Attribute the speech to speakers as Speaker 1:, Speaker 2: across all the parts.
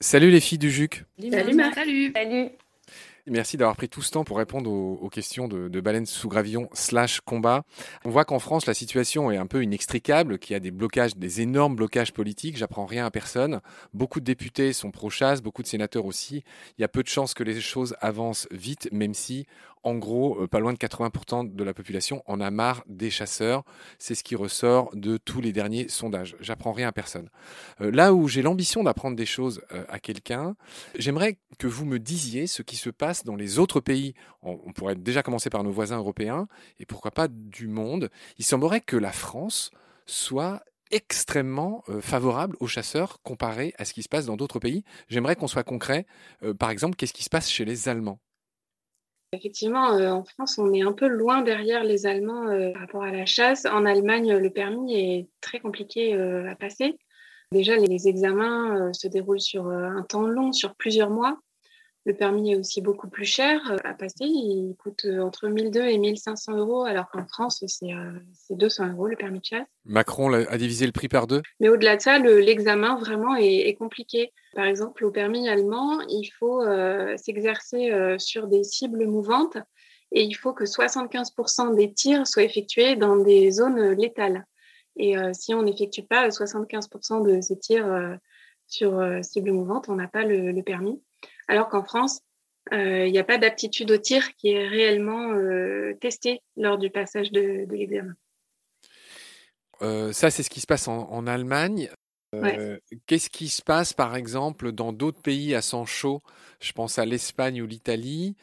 Speaker 1: Salut les filles du JUC.
Speaker 2: Salut Marc.
Speaker 3: Salut.
Speaker 2: Salut.
Speaker 1: Merci d'avoir pris tout ce temps pour répondre aux, aux questions de, de baleines sous gravillon slash combat. On voit qu'en France, la situation est un peu inextricable, qu'il y a des blocages, des énormes blocages politiques. J'apprends rien à personne. Beaucoup de députés sont pro-chasse, beaucoup de sénateurs aussi. Il y a peu de chances que les choses avancent vite, même si, en gros, euh, pas loin de 80% de la population en a marre des chasseurs. C'est ce qui ressort de tous les derniers sondages. J'apprends rien à personne. Euh, là où j'ai l'ambition d'apprendre des choses euh, à quelqu'un, j'aimerais que vous me disiez ce qui se passe dans les autres pays. On, pourrait déjà commencer par nos voisins européens et pourquoi pas du monde. Il semblerait que la France soit extrêmement favorable aux chasseurs comparé à ce qui se passe dans d'autres pays. J'aimerais qu'on soit concret. Par exemple, qu'est-ce qui se passe chez les Allemands?
Speaker 3: Effectivement, euh, en France, on est un peu loin derrière les Allemands euh, par rapport à la chasse. En Allemagne, le permis est très compliqué euh, à passer. Déjà, les, examens se déroulent sur un temps long, sur plusieurs mois. Le permis est aussi beaucoup plus cher euh, à passer. Il coûte euh, entre 1200 et 1500 euros, alors qu'en France, c'est euh, c'est 200 euros le permis de chasse.
Speaker 1: Macron a divisé le prix par deux?
Speaker 3: Mais au-delà de ça, le- l'examen vraiment est, est compliqué. Par exemple, au permis allemand, il faut euh, s'exercer euh, sur des cibles mouvantes et il faut que 75% des tirs soient effectués dans des zones euh, létales. Et euh, si on n'effectue pas 75% de ces tirs euh, sur euh, cible mouvante, on n'a pas le, le permis. Alors qu'en France, euh, il n'y a pas d'aptitude au tir qui est réellement euh, testée lors du passage de, de l'examen.
Speaker 1: Euh, ça, c'est ce qui se passe en, en Allemagne.
Speaker 3: Ouais.
Speaker 1: Qu'est-ce qui se passe, par exemple, dans d'autres pays à sang chaud? Je pense à l'Espagne ou l'Italie.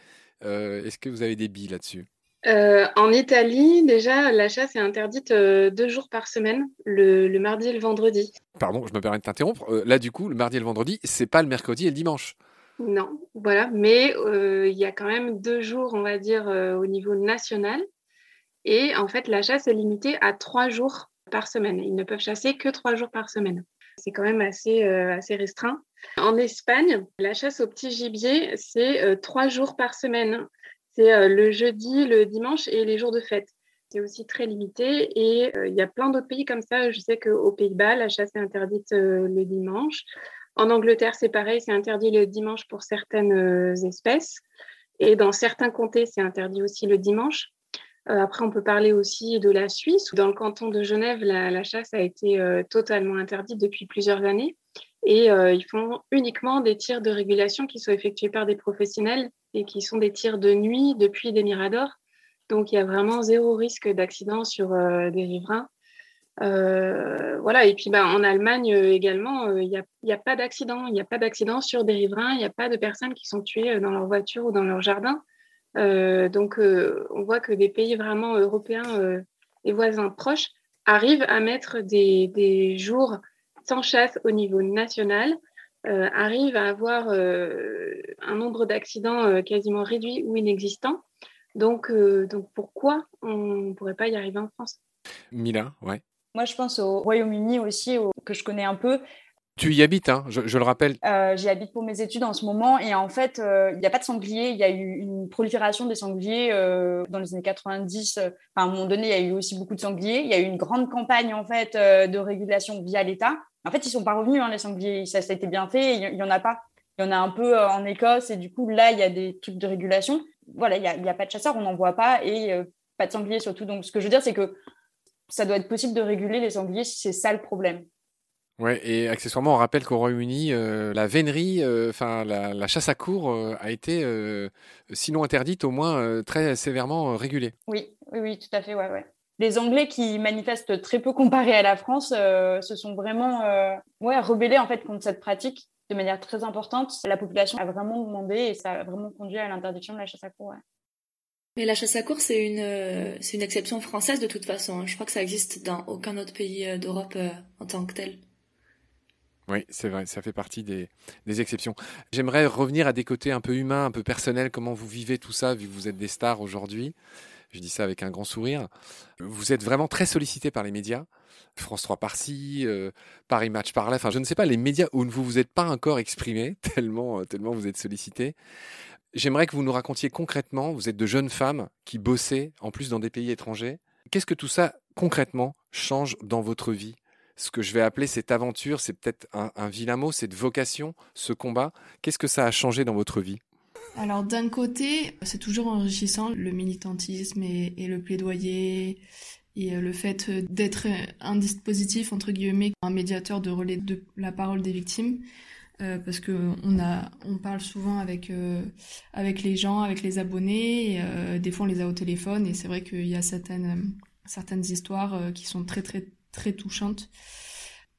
Speaker 1: Euh, Est-ce que vous avez des billes là-dessus?
Speaker 3: Euh, en Italie, déjà, la chasse est interdite euh, deux jours par semaine, le, le mardi et le vendredi.
Speaker 1: Pardon, je me permets de t'interrompre. Là, du coup, le mardi et le vendredi, c'est pas le mercredi et le dimanche.
Speaker 3: Non, voilà. Mais euh, il y a quand même deux jours, on va dire, euh, au niveau national. Et en fait, la chasse est limitée à trois jours par semaine. Ils ne peuvent chasser que trois jours par semaine. C'est quand même assez, euh, assez restreint. En Espagne, la chasse au petit gibier, c'est trois jours par semaine. C'est le jeudi, le dimanche et les jours de fête. C'est aussi très limité et il y a plein d'autres pays comme ça. Je sais qu'aux Pays-Bas, la chasse est interdite le dimanche. En Angleterre, c'est pareil, c'est interdit le dimanche pour certaines euh, espèces. Et dans certains comtés, c'est interdit aussi le dimanche. Euh, après, on peut parler aussi de la Suisse. Dans le canton de Genève, la, chasse a été euh, totalement interdite depuis plusieurs années. Et ils font uniquement des tirs de régulation qui sont effectués par des professionnels et qui sont des tirs de nuit depuis des miradors. Donc, il y a vraiment zéro risque d'accident sur des riverains. Euh, voilà, et puis bah, en Allemagne euh, également, euh, il n'y a, y a pas d'accident. Il n'y a pas d'accident sur des riverains, il n'y a pas de personnes qui sont tuées dans leur voiture ou dans leur jardin. Donc, on voit que des pays vraiment européens et voisins proches arrivent à mettre des, des jours sans chasse au niveau national, arrivent à avoir un nombre d'accidents quasiment réduit ou inexistant. Donc, donc pourquoi on ne pourrait pas y arriver en France?
Speaker 1: Mila, ouais.
Speaker 2: Moi, je pense au Royaume-Uni aussi, au- que je connais un peu.
Speaker 1: Tu y habites, hein, je, je le rappelle.
Speaker 2: Euh, J'y habite pour mes études en ce moment et en fait, euh, il n'y a pas de sangliers. Il y a eu une prolifération des sangliers euh, dans les années 90. euh, Enfin, à un moment donné, il y a eu aussi beaucoup de sangliers. Il y a eu une grande campagne en fait euh, de régulation via l'État. En fait, ils sont pas revenus hein, les sangliers. Ça, ça a été bien fait. Il y, y en a pas. Il y en a un peu euh, en Écosse et du coup là, il y a des trucs de régulation. Voilà, il y a, a pas de chasseurs, on n'en voit pas et euh, pas de sangliers surtout. Donc, ce que je veux dire, c'est que ça doit être possible de réguler les sangliers si c'est ça le problème.
Speaker 1: Ouais, et accessoirement, on rappelle qu'au Royaume-Uni, euh, la vénerie, euh, enfin la, la chasse à cour euh, a été, sinon interdite, au moins très sévèrement régulée.
Speaker 2: Oui, oui, oui, tout à fait, ouais, ouais. Les Anglais qui manifestent très peu comparé à la France se sont vraiment ouais, rebellés en fait contre cette pratique de manière très importante. La population a vraiment demandé et ça a vraiment conduit à l'interdiction de la chasse à cour. ouais.
Speaker 4: Mais la chasse à course, c'est une, euh, c'est une exception française de toute façon. hein. Je crois que ça existe dans aucun autre pays euh, d'Europe euh, en tant que tel.
Speaker 1: Oui, c'est vrai, ça fait partie des, exceptions. J'aimerais revenir à des côtés un peu humains, un peu personnels, comment vous vivez tout ça, vu que vous êtes des stars aujourd'hui? Je dis ça avec un grand sourire. Vous êtes vraiment très sollicité par les médias. France 3 par-ci, Paris Match par-là. Enfin, je ne sais pas, les médias où vous vous êtes pas encore exprimé, tellement, tellement vous êtes sollicité. J'aimerais que vous nous racontiez concrètement, vous êtes de jeunes femmes qui bossaient en plus dans des pays étrangers. Qu'est-ce que tout ça concrètement change dans votre vie? Ce que je vais appeler cette aventure, c'est peut-être un, vilain mot, cette vocation, ce combat. Qu'est-ce que ça a changé dans votre vie?
Speaker 5: Alors d'un côté, c'est toujours enrichissant le militantisme et, le plaidoyer et euh, le fait d'être un dispositif entre guillemets, un médiateur de relais de la parole des victimes. Euh, parce que on a, on parle souvent avec euh, avec les gens, avec les abonnés. Et, des fois, on les a au téléphone, et c'est vrai qu'il y a certaines certaines histoires qui sont très très très touchantes.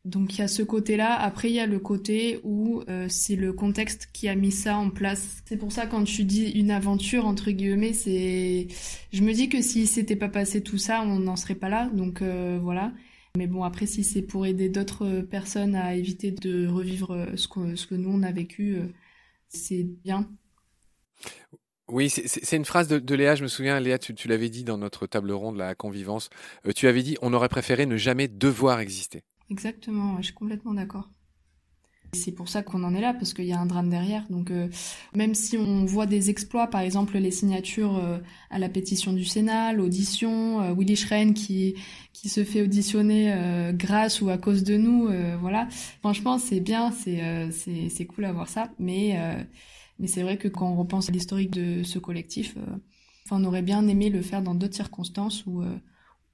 Speaker 5: Donc il y a ce côté-là. Après il y a le côté où euh, c'est le contexte qui a mis ça en place. C'est pour ça quand tu dis une aventure entre guillemets, c'est, je me dis que si s'était pas passé tout ça, on n'en serait pas là. Donc euh, voilà. Mais bon après si c'est pour aider d'autres personnes à éviter de revivre euh, ce que, ce que nous on a vécu, c'est bien.
Speaker 1: Oui, c'est une phrase de, Léa, je me souviens, Léa, tu, tu l'avais dit dans notre table ronde, la convivence, euh, tu avais dit, on aurait préféré ne jamais devoir exister.
Speaker 5: Exactement, je suis complètement d'accord. C'est pour ça qu'on en est là, parce qu'il y a un drame derrière. Donc, euh, même si on voit des exploits, par exemple les signatures euh, à la pétition du Sénat, l'audition, Willy Schren qui qui se fait auditionner grâce ou à cause de nous, voilà. Franchement, c'est bien, c'est c'est cool à voir ça, mais mais c'est vrai que quand on repense à l'historique de ce collectif, euh, on aurait bien aimé le faire dans d'autres circonstances euh,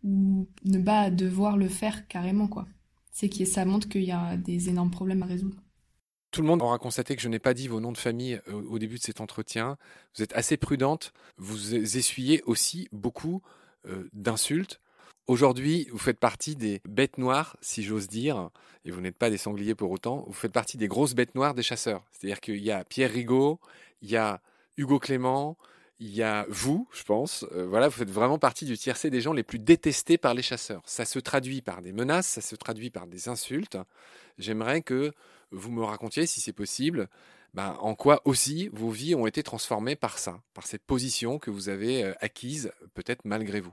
Speaker 5: ou ne pas devoir le faire carrément, quoi. C'est que ça montre qu'il y a des énormes problèmes à résoudre.
Speaker 1: Tout le monde aura constaté que je n'ai pas dit vos noms de famille euh, au début de cet entretien. Vous êtes assez prudente. Vous essuyez aussi beaucoup d'insultes. Aujourd'hui, vous faites partie des bêtes noires, si j'ose dire, et vous n'êtes pas des sangliers pour autant, vous faites partie des grosses bêtes noires des chasseurs. C'est-à-dire qu'il y a Pierre Rigaud, il y a Hugo Clément, il y a vous, je pense. Euh, voilà, vous faites vraiment partie du tiercé des gens les plus détestés par les chasseurs. Ça se traduit par des menaces, ça se traduit par des insultes. J'aimerais que vous me racontiez, si c'est possible, ben, en quoi aussi vos vies ont été transformées par ça, par cette position que vous avez euh, acquise, peut-être malgré vous?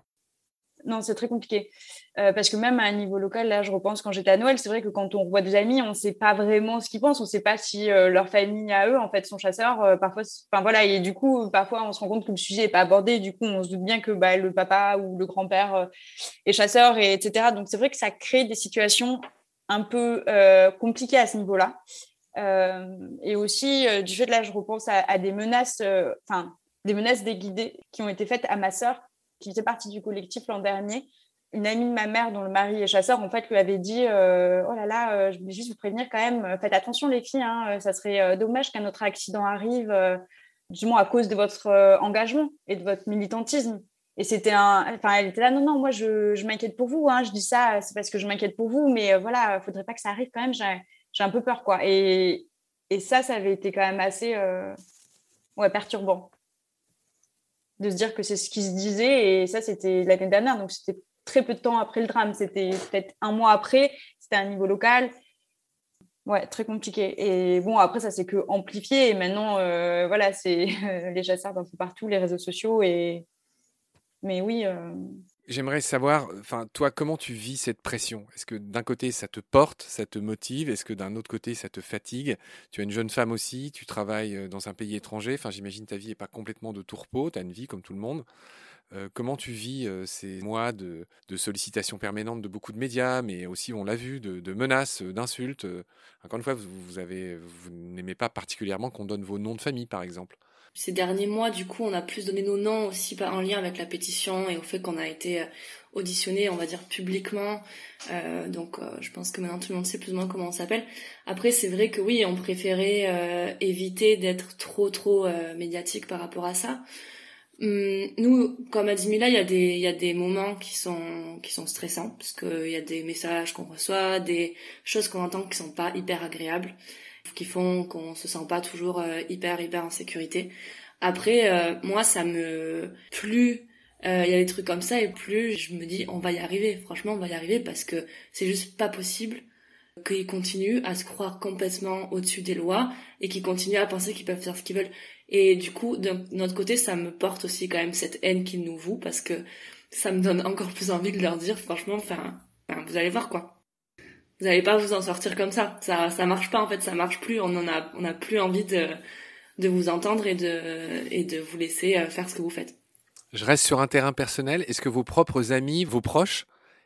Speaker 2: Non, c'est très compliqué. Euh, parce que même à un niveau local, là, je repense quand j'étais à Noël, c'est vrai que quand on voit des amis, on ne sait pas vraiment ce qu'ils pensent. On ne sait pas si euh, leur famille à eux, en fait, sont chasseurs. Parfois, enfin voilà, et du coup, parfois, on se rend compte que le sujet n'est pas abordé. Du coup, on se doute bien que bah, le papa ou le grand-père est chasseur, et, etc. Donc, c'est vrai que ça crée des situations un peu compliquées à ce niveau-là. et aussi, du fait de là, je repense à, des menaces, enfin, des menaces déguidées qui ont été faites à ma sœur qui faisait partie du collectif l'an dernier, une amie de ma mère dont le mari est chasseur, en fait, lui avait dit euh, Oh là là, euh, je voulais juste vous prévenir quand même, euh, faites attention les filles, hein, ça serait dommage qu'un autre accident arrive, du moins à cause de votre engagement et de votre militantisme. Et c'était un. Enfin, elle était là, non, non, moi je, je m'inquiète pour vous, hein, je dis ça, c'est parce que je m'inquiète pour vous, mais voilà, il faudrait pas que ça arrive quand même, j'ai un peu peur, quoi. Et, et ça, ça avait été quand même assez ouais, perturbant de se dire que c'est ce qui se disait. Et ça, c'était l'année dernière. Donc, c'était très peu de temps après le drame. C'était peut-être un mois après. C'était à un niveau local. Ouais, très compliqué. Et bon, après, ça s'est que amplifié. Et maintenant, euh, voilà, c'est les chasseurs d'un peu partout, les réseaux sociaux. Et... Mais oui. Euh,
Speaker 1: J'aimerais savoir, enfin, toi, comment tu vis cette pression? Est-ce que d'un côté, ça te porte, ça te motive? Est-ce que d'un autre côté, ça te fatigue? Tu es une jeune femme aussi, tu travailles euh, dans un pays étranger. Enfin, j'imagine ta vie n'est pas complètement de tourpeau, tu as une vie comme tout le monde. Euh, comment tu vis ces mois de, sollicitations permanentes de beaucoup de médias, mais aussi, on l'a vu, de, menaces, d'insultes Encore une fois, vous, vous n'aimez pas particulièrement qu'on donne vos noms de famille, par exemple
Speaker 4: ces derniers mois, du coup, on a plus donné nos noms aussi en lien avec la pétition et au fait qu'on a été euh, auditionné, on va dire, publiquement. Euh, donc, euh, je pense que maintenant tout le monde sait plus ou moins comment on s'appelle. Après, c'est vrai que oui, on préférait éviter d'être trop, trop médiatique par rapport à ça. Hum, nous, comme a dit Mila, il y a des, y a des moments qui sont, qui sont stressants parce qu'il y a des messages qu'on reçoit, des choses qu'on entend qui sont pas hyper agréables qui font qu'on se sent pas toujours euh, hyper hyper en sécurité. Après, euh, moi, ça me plus euh, il y a des trucs comme ça et plus je me dis on va y arriver. Franchement, on va y arriver parce que c'est juste pas possible qu'ils continuent à se croire complètement au-dessus des lois et qu'ils continuent à penser qu'ils peuvent faire ce qu'ils veulent. Et du coup, de notre côté, ça me porte aussi quand même cette haine qu'ils nous vouent parce que ça me donne encore plus envie de leur dire franchement, enfin, vous allez voir quoi vous n'allez pas vous en sortir comme ça. Ça, ça marche pas en fait, ça marche plus. On en a, on a plus envie de, de vous entendre et de, et de vous laisser euh, faire ce que vous faites.
Speaker 1: Je reste sur un terrain personnel. Est-ce que vos propres amis, vos proches,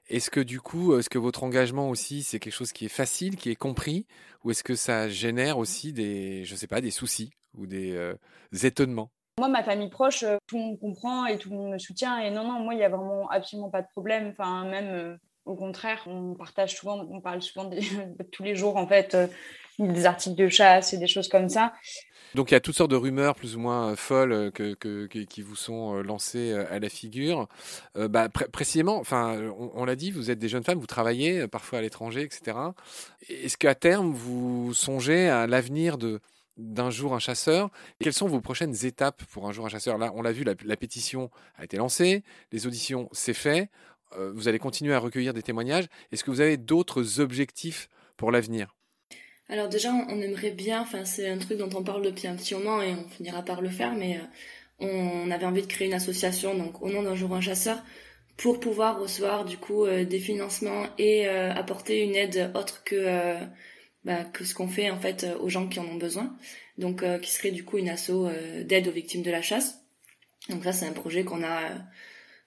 Speaker 1: Est-ce que du coup, est-ce que votre engagement aussi, c'est quelque chose qui est facile, qui est compris, ou est-ce que ça génère aussi des, je sais pas, des soucis ou des euh, étonnements?
Speaker 2: Moi, ma famille proche, euh, tout le monde comprend et tout le monde me soutient. Et non, non, moi, il n'y a vraiment absolument pas de problème. Enfin, même euh, au contraire, on partage souvent, on parle souvent de, tous les jours, en fait, des articles de chasse et des choses comme ça.
Speaker 1: Donc il y a toutes sortes de rumeurs plus ou moins folles que, que, qui vous sont lancées à la figure. bah, précisément, enfin, on, l'a dit, vous êtes des jeunes femmes, vous travaillez parfois à l'étranger, etc. Est-ce qu'à terme vous songez à l'avenir de d'un jour un chasseur? Quelles sont vos prochaines étapes pour un jour un chasseur? Là, on l'a vu, la, pétition a été lancée, les auditions, c'est fait. Euh, vous allez continuer à recueillir des témoignages. Est-ce que vous avez d'autres objectifs pour l'avenir?
Speaker 4: Alors déjà, on aimerait bien, enfin c'est un truc dont on parle depuis un petit moment et on finira par le faire, mais euh, on avait envie de créer une association, donc au nom d'un jour un chasseur, pour pouvoir recevoir du coup euh, des financements et apporter une aide autre que bah, que ce qu'on fait en fait aux gens qui en ont besoin. Donc qui serait du coup une asso d'aide aux victimes de la chasse. Donc ça c'est un projet qu'on a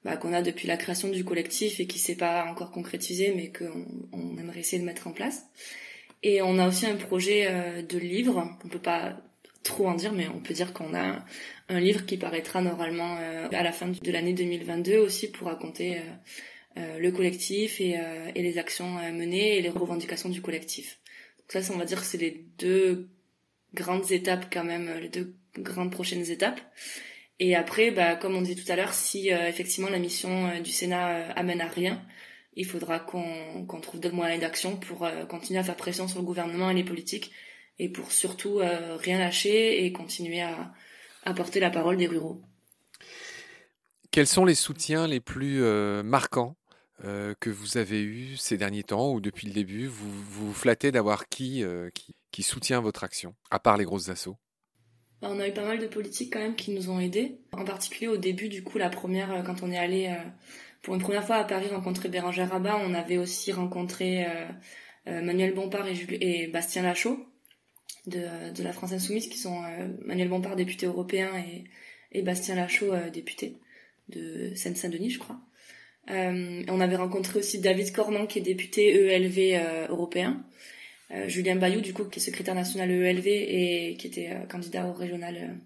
Speaker 4: bah, qu'on a depuis la création du collectif et qui s'est pas encore concrétisé mais qu'on on aimerait essayer de mettre en place. Et on a aussi un projet de livre. On peut pas trop en dire, mais on peut dire qu'on a un livre qui paraîtra normalement à la fin de l'année 2022 aussi pour raconter le collectif et, et les actions menées et les revendications du collectif. Ça, on va dire que c'est les deux grandes étapes quand même, les deux grandes prochaines étapes. Et après, bah, comme on dit tout à l'heure, si euh, effectivement la mission euh, du Sénat euh, amène à rien, il faudra qu'on trouve d'autres moyens d'action pour continuer à faire pression sur le gouvernement et les politiques, et pour surtout rien lâcher et continuer à, à porter la parole des ruraux.
Speaker 1: Quels sont les soutiens les plus marquants que vous avez eu ces derniers temps ou depuis le début? Vous vous flattez d'avoir qui, qui, soutient votre action, à part les grosses assauts?
Speaker 4: Bah, On a eu pas mal de politiques quand même qui nous ont aidés. En particulier au début, du coup, la première, euh, quand on est allé pour une première fois à Paris rencontrer Bérangère Rabat, on avait aussi rencontré Manuel Bompard et, Bastien Lachaud de, la France Insoumise, qui sont Manuel Bompard, député européen, et, Bastien Lachaud, député de Seine-Saint-Denis, je crois. Euh, on avait rencontré aussi David Corman, qui est député ELV euh, européen. Euh, Julien Bayou, du coup, qui est secrétaire national ELV et qui était candidat au régional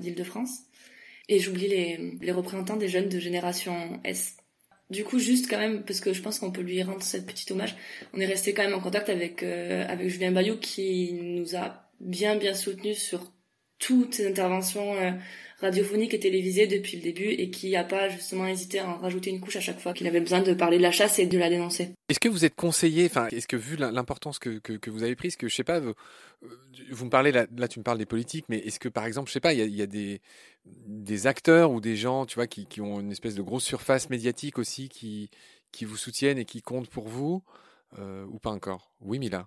Speaker 4: d'Île-de-France. Et j'oublie les, les représentants des jeunes de génération S. Du coup, juste quand même, parce que je pense qu'on peut lui rendre cette petite hommage, on est resté quand même en contact avec, avec Julien Bayou qui nous a bien bien soutenu sur toutes ses interventions radiophonique et télévisée depuis le début et qui n'a pas justement hésité à en rajouter une couche à chaque fois qu'il avait besoin de parler de la chasse et de la dénoncer.
Speaker 1: Est-ce que vous êtes conseillé, enfin, est-ce que vu l'importance que, que, vous avez prise, que je sais pas, vous, vous me parlez là, là, tu me parles des politiques, mais est-ce que par exemple, je sais pas, il y a, y a, des, des acteurs ou des gens, tu vois, qui, qui, ont une espèce de grosse surface médiatique aussi, qui, qui vous soutiennent et qui comptent pour vous, euh, ou pas encore? Oui, Mila.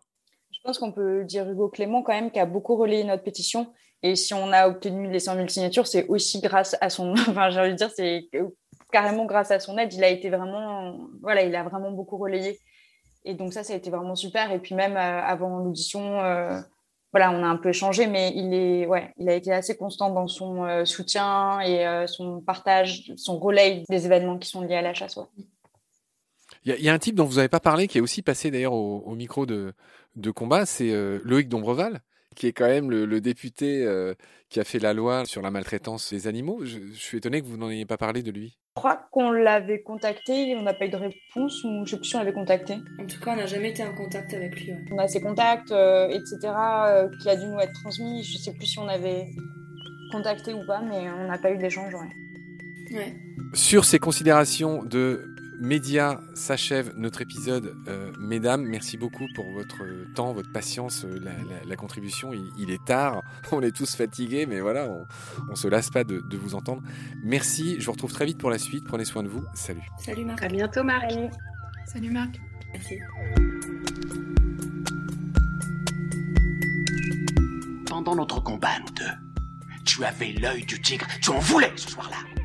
Speaker 2: Je pense qu'on peut dire Hugo Clément quand même qui a beaucoup relayé notre pétition et si on a obtenu les 100 000 signatures, c'est aussi grâce à son. Enfin, j'ai envie de dire, c'est carrément grâce à son aide. Il a été vraiment. Voilà, il a vraiment beaucoup relayé. Et donc, ça, ça a été vraiment super. Et puis, même euh, avant l'audition, euh, voilà, on a un peu échangé, mais il, est, ouais, il a été assez constant dans son euh, soutien et son partage, son relais des événements qui sont liés à la chasse.
Speaker 1: Il y, a un type dont vous n'avez pas parlé, qui est aussi passé d'ailleurs au, micro de, de combat, c'est Loïc Dombreval qui est quand même le, député euh, qui a fait la loi sur la maltraitance des animaux. Je, suis étonné que vous n'en ayez pas parlé de lui.
Speaker 2: Je crois qu'on l'avait contacté, on n'a pas eu de réponse, ou je ne sais plus si on l'avait contacté.
Speaker 4: En tout cas, on n'a jamais été en contact avec lui.
Speaker 2: On a ses contacts, euh, etc., euh, qui a dû nous être transmis. Je ne sais plus si on avait contacté ou pas, mais on n'a pas eu d'échange.
Speaker 4: Ouais.
Speaker 1: Sur ces considérations de Média s'achève notre épisode. Euh, mesdames, merci beaucoup pour votre temps, votre patience, euh, la, contribution. Il, est tard, on est tous fatigués, mais voilà, on, ne se lasse pas de, vous entendre. Merci, je vous retrouve très vite pour la suite. Prenez soin de vous. Salut.
Speaker 4: Salut Marc.
Speaker 3: À bientôt Marc.
Speaker 5: Salut Marc.
Speaker 4: Merci.
Speaker 6: Pendant notre combat, nous deux, tu avais l'œil du tigre, tu en voulais ce soir-là.